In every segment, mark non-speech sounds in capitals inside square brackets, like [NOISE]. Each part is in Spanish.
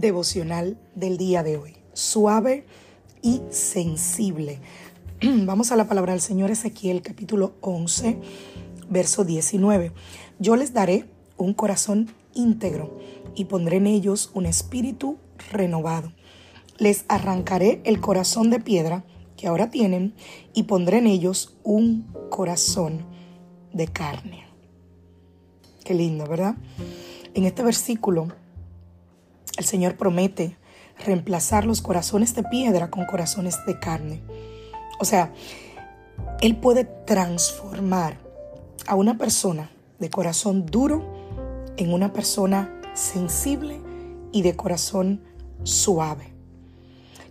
Devocional del día de hoy. Suave y sensible. [CLEARS THROAT] Vamos a la palabra del Señor Ezequiel capítulo 11, verso 19. Yo les daré un corazón íntegro y pondré en ellos un espíritu renovado. Les arrancaré el corazón de piedra que ahora tienen y pondré en ellos un corazón de carne. Qué lindo, ¿verdad? En este versículo el Señor promete reemplazar los corazones de piedra con corazones de carne. O sea, Él puede transformar a una persona de corazón duro en una persona sensible y de corazón suave.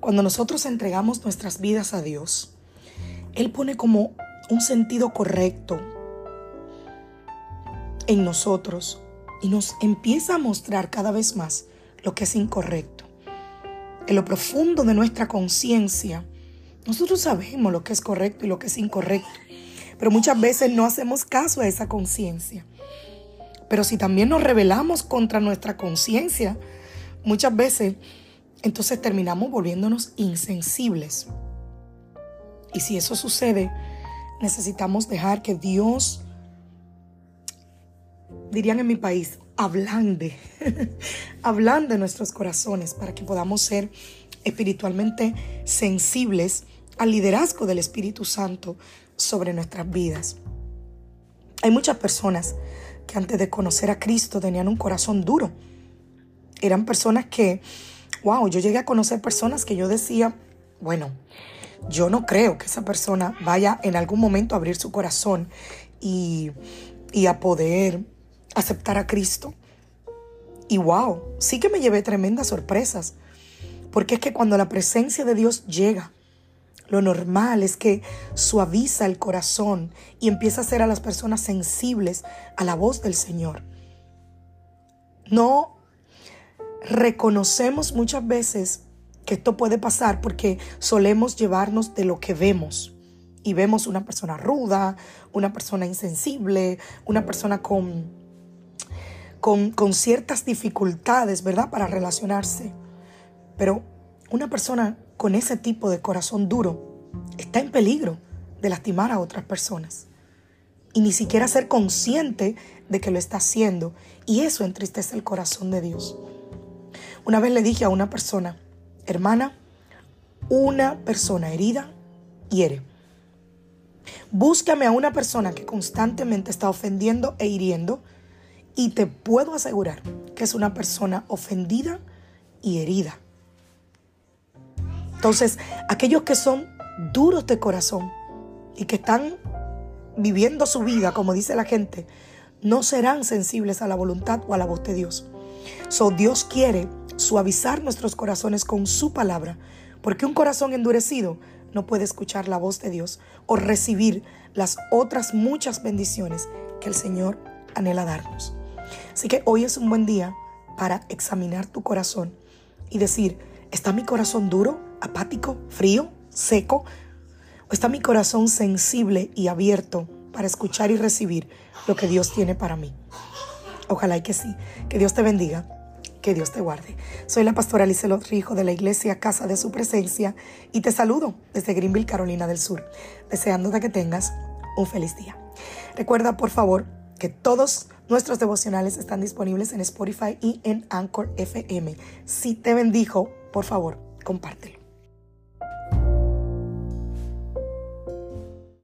Cuando nosotros entregamos nuestras vidas a Dios, Él pone como un sentido correcto en nosotros y nos empieza a mostrar cada vez más lo que es incorrecto. En lo profundo de nuestra conciencia, nosotros sabemos lo que es correcto y lo que es incorrecto, pero muchas veces no hacemos caso a esa conciencia. Pero si también nos rebelamos contra nuestra conciencia, muchas veces entonces terminamos volviéndonos insensibles. Y si eso sucede, necesitamos dejar que Dios, dirían en mi país, ablande, [LAUGHS] ablande nuestros corazones para que podamos ser espiritualmente sensibles al liderazgo del Espíritu Santo sobre nuestras vidas. Hay muchas personas que antes de conocer a Cristo tenían un corazón duro. Eran personas que, wow, yo llegué a conocer personas que yo decía, bueno, yo no creo que esa persona vaya en algún momento a abrir su corazón y, y a poder aceptar a Cristo. Y wow, sí que me llevé tremendas sorpresas. Porque es que cuando la presencia de Dios llega, lo normal es que suaviza el corazón y empieza a hacer a las personas sensibles a la voz del Señor. No reconocemos muchas veces que esto puede pasar porque solemos llevarnos de lo que vemos. Y vemos una persona ruda, una persona insensible, una persona con con, ciertas dificultades, ¿verdad? Para relacionarse. Pero una persona con ese tipo de corazón duro está en peligro de lastimar a otras personas. Y ni siquiera ser consciente de que lo está haciendo. Y eso entristece el corazón de Dios. Una vez le dije a una persona, hermana, una persona herida hiere. Búscame a una persona que constantemente está ofendiendo e hiriendo y te puedo asegurar que es una persona ofendida y herida. Entonces, aquellos que son duros de corazón y que están viviendo su vida, como dice la gente, no serán sensibles a la voluntad o a la voz de Dios. So, Dios quiere suavizar nuestros corazones con su palabra, porque un corazón endurecido no puede escuchar la voz de Dios o recibir las otras muchas bendiciones que el Señor anhela darnos. Así que hoy es un buen día para examinar tu corazón y decir, ¿está mi corazón duro, apático, frío, seco? ¿O está mi corazón sensible y abierto para escuchar y recibir lo que Dios tiene para mí? Ojalá y que sí. Que Dios te bendiga. Que Dios te guarde. Soy la pastora Lizelot Rijo de la iglesia Casa de Su Presencia y te saludo desde Greenville, Carolina del Sur, deseando que tengas un feliz día. Recuerda, por favor, que todos nuestros devocionales están disponibles en Spotify y en Anchor FM. Si te bendijo, por favor, compártelo.